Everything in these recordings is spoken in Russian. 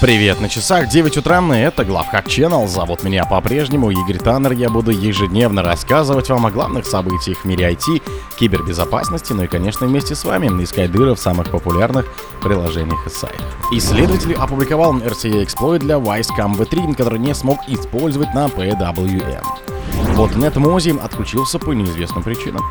Привет, на часах 9 утра, и это Главхак Channel. Зовут меня по-прежнему Игорь Таннер. Я буду ежедневно рассказывать вам о главных событиях в мире IT, кибербезопасности, ну и, конечно, вместе с вами искать дыры в самых популярных приложениях и сайтах. Исследователь опубликовал RCA Exploit для Vicecam V3, который не смог использовать на PWM. Botnet Mozi отключился по неизвестным причинам.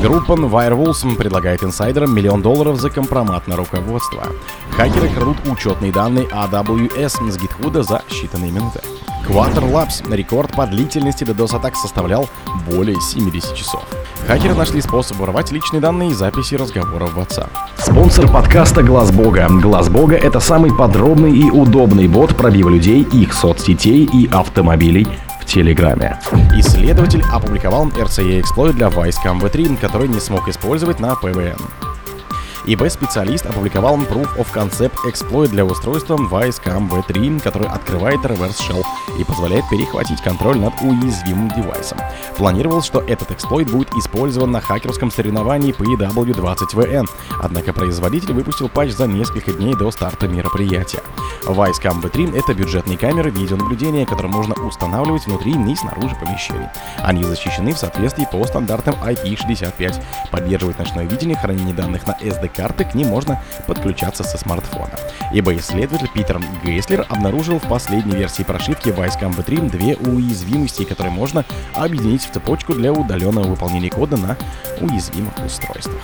Группа Firewalls предлагает инсайдерам миллион долларов за компромат на руководство. Хакеры крадут учетные данные AWS с GitHub за считанные минуты. Quater Labs рекорд по длительности DDoS-атак составлял более 70 часов. Хакеры нашли способ воровать личные данные и записи разговоров в WhatsApp. Спонсор подкаста Глаз Бога. Глаз Бога это самый подробный и удобный бот пробива людей, их соцсетей и автомобилей Телеграме. Исследователь опубликовал RCA Exploit для Vicecam V3, который не смог использовать на PVN. eBay-специалист опубликовал Proof of Concept Exploit для устройства Vicecam V3, который открывает Reverse Shell и позволяет перехватить контроль над уязвимым девайсом. Планировалось, что этот эксплойт будет использован на хакерском соревновании PW20VN, однако производитель выпустил патч за несколько дней до старта мероприятия. Vicecam V3 — это бюджетные камеры видеонаблюдения, которые можно устанавливать внутри и снаружи помещений. Они защищены в соответствии по стандартам IP65, поддерживают ночное видение, хранение данных на SD-карты, к ним можно подключаться со смартфона. Ибо исследователь Питер Гейслер обнаружил в последней версии прошивки Vicecam V3 две уязвимости, которые можно объединить в цепочку для удаленного выполнения кода на уязвимых устройствах.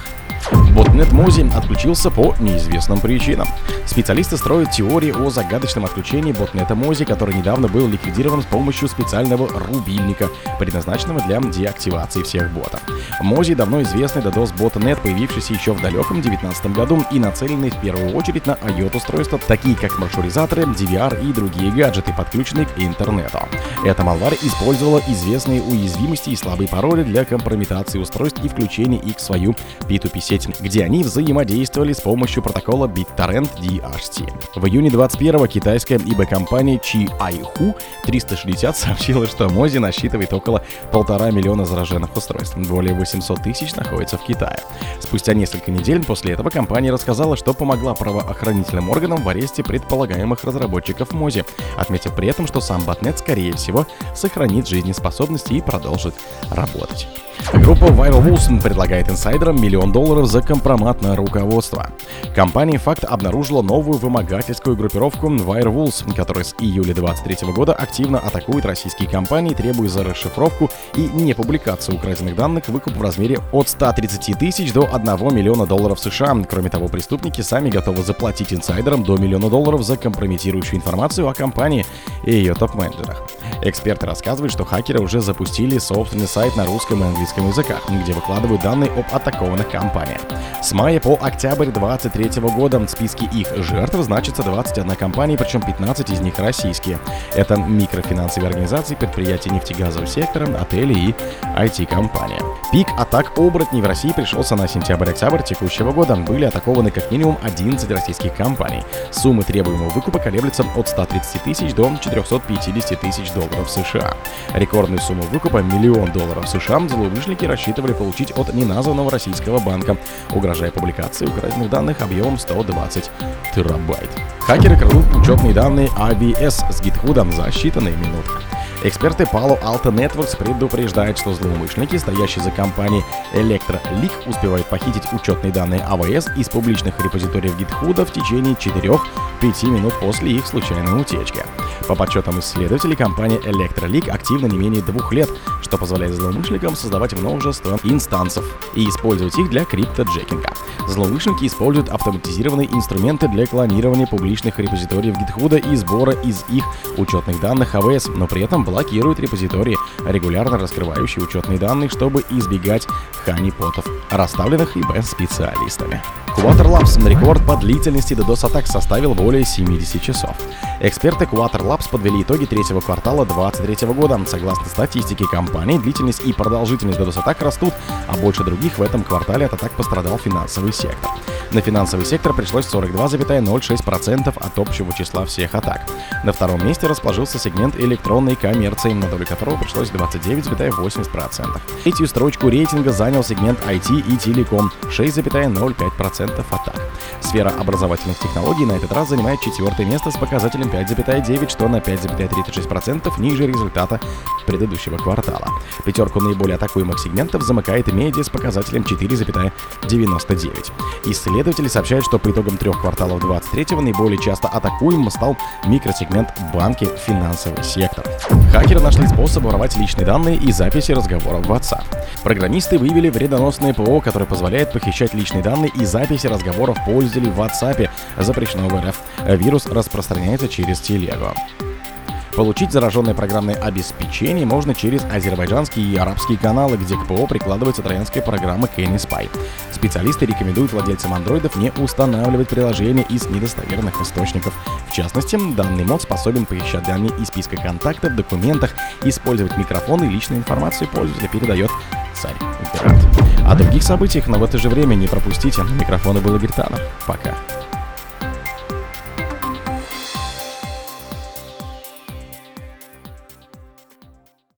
Ботнет Мози отключился по неизвестным причинам. Специалисты строят теории о загадочном отключении ботнета Мози, который недавно был ликвидирован с помощью специального рубильника, предназначенного для деактивации всех ботов. Мози давно известный DDoS ботнет, появившийся еще в далеком 2019 году и нацеленный в первую очередь на IOT-устройства, такие как маршрутизаторы, DVR и другие гаджеты, подключенные к интернету. Эта малварь использовала известные уязвимости и слабые пароли для компрометации устройств и включения их в свою P2P-сеть где они взаимодействовали с помощью протокола BitTorrent DHT. В июне 21-го китайская eBay-компания Chi-Aihu 360 сообщила, что Мози насчитывает около полтора миллиона зараженных устройств. Более 800 тысяч находятся в Китае. Спустя несколько недель после этого компания рассказала, что помогла правоохранительным органам в аресте предполагаемых разработчиков Мози, отметив при этом, что сам ботнет, скорее всего, сохранит жизнеспособность и продолжит работать. Группа Viral Wolves предлагает инсайдерам миллион долларов за компромат на руководство. Компания Факт обнаружила новую вымогательскую группировку Viral Wolves, которая с июля 2023 года активно атакует российские компании, требуя за расшифровку и не публикацию украденных данных выкуп в размере от 130 тысяч до 1 миллиона долларов США. Кроме того, преступники сами готовы заплатить инсайдерам до миллиона долларов за компрометирующую информацию о компании и ее топ-менеджерах. Эксперты рассказывают, что хакеры уже запустили собственный сайт на русском и английском языках, где выкладывают данные об атакованных компаниях. С мая по октябрь 2023 года в списке их жертв значится 21 компания, причем 15 из них российские. Это микрофинансовые организации, предприятия нефтегазового сектора, отели и IT-компания. Пик атак оборотней в России пришелся на сентябрь-октябрь текущего года. Были атакованы как минимум 11 российских компаний. Суммы требуемого выкупа колеблются от 130 тысяч до 450 тысяч долларов США. Рекордную сумму выкупа миллион долларов США злоумышленники рассчитывали получить от неназванного российского банка, угрожая публикацией украденных данных объемом 120 терабайт. Хакеры крадут учетные данные ABS с GitHub за считанные минуты. Эксперты Palo Alto Networks предупреждают, что злоумышленники, стоящие за компанией ElectroLeak, успевают похитить учетные данные AWS из публичных репозиториев GitHub в течение 4-5 минут после их случайной утечки. По подсчетам исследователей, компания ElectroLeak активна не менее двух лет, что позволяет злоумышленникам создавать множество инстансов и использовать их для криптоджекинга. Злоумышленники используют автоматизированные инструменты для клонирования публичных репозиториев GitHub и сбора из их учетных данных AWS, но при этом блокируют репозитории, регулярно раскрывающие учетные данные, чтобы избегать ханипотов, расставленных ИБ-специалистами. Quater Labs рекорд по длительности DDoS-атак составил более 70 часов. Эксперты Quater Labs подвели итоги третьего квартала 2023 года. Согласно статистике компании, длительность и продолжительность DDoS-атак растут, а больше других в этом квартале от атак пострадал финансовый сектор. На финансовый сектор пришлось 42,06% от общего числа всех атак. На втором месте расположился сегмент электронной коммерции, на долю которого пришлось 29,80%. Третью строчку рейтинга занял сегмент IT и телеком 6,05% атак. Сфера образовательных технологий на этот раз занимает четвертое место с показателем 5,9, что на 5,36% ниже результата предыдущего квартала. Пятерку наиболее атакуемых сегментов замыкает медиа с показателем 4,99. Исследователи сообщают, что по итогам трех кварталов 23-го наиболее часто атакуемым стал микросегмент банки финансовый сектор. Хакеры нашли способ воровать личные данные и записи разговоров в WhatsApp. Программисты выявили вредоносное ПО, которое позволяет похищать личные данные и записи разговоров пользователей в WhatsApp, запрещено в РФ. Вирус распространяется через телегу. Получить зараженное программное обеспечение можно через азербайджанские и арабские каналы, где к ПО прикладывается троянская программа Kenny Spy. Специалисты рекомендуют владельцам андроидов не устанавливать приложения из недостоверных источников. В частности, данный мод способен похищать данные из списка контактов, документах, использовать микрофон и личную информацию пользователя передает царь Императ. О других событиях, но в это же время не пропустите. Микрофона было Гритана. Пока.